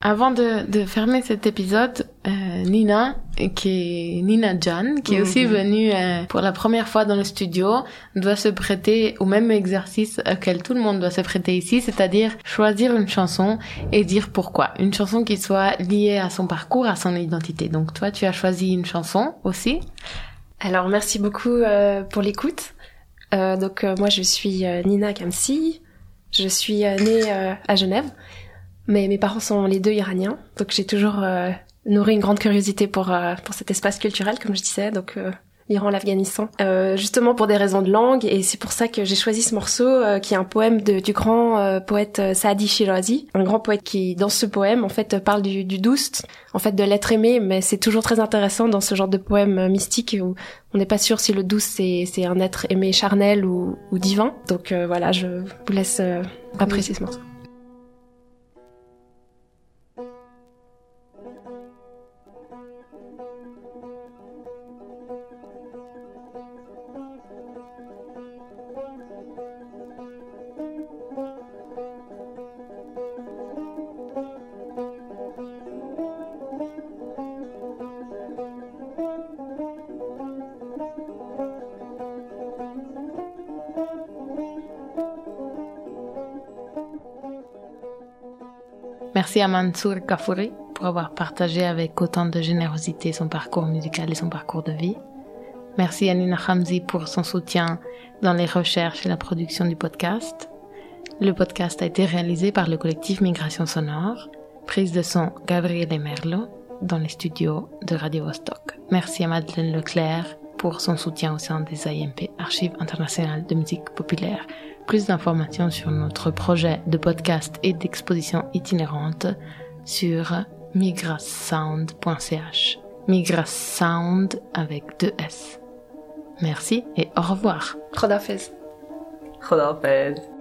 Avant de, de fermer cet épisode, euh, Nina, qui est Nina Jan, qui est aussi venue euh, pour la première fois dans le studio, doit se prêter au même exercice auquel tout le monde doit se prêter ici, c'est-à-dire choisir une chanson et dire pourquoi. Une chanson qui soit liée à son parcours, à son identité. Donc toi, tu as choisi une chanson aussi. Alors merci beaucoup euh, pour l'écoute. Euh, donc euh, moi je suis euh, Nina Kamsi, je suis euh, née euh, à Genève, mais mes parents sont les deux iraniens, donc j'ai toujours euh, nourri une grande curiosité pour euh, pour cet espace culturel comme je disais, donc euh, l'Iran, l'Afghanistan, euh, justement pour des raisons de langue et c'est pour ça que j'ai choisi ce morceau euh, qui est un poème de, du grand euh, poète Saadi Shirazi, un grand poète qui dans ce poème en fait parle du, du doust, en fait de l'être aimé, mais c'est toujours très intéressant dans ce genre de poème mystique où on n'est pas sûr si le douce c'est un être aimé charnel ou, ou divin. Donc voilà, je vous laisse apprécier ce morceau. Merci à Mansour Kafouri pour avoir partagé avec autant de générosité son parcours musical et son parcours de vie. Merci à Nina Hamzi pour son soutien dans les recherches et la production du podcast. Le podcast a été réalisé par le collectif Migration Sonore, prise de son Gabriel Merlo dans les studios de Radio Vostok. Merci à Madeleine Leclerc pour son soutien au sein des AMP, Archives internationales de musique populaire. Plus d'informations sur notre projet de podcast et d'exposition itinérante sur migrasound.ch. Migrasound avec deux S. Merci et au revoir. Khodafez. Khodafez.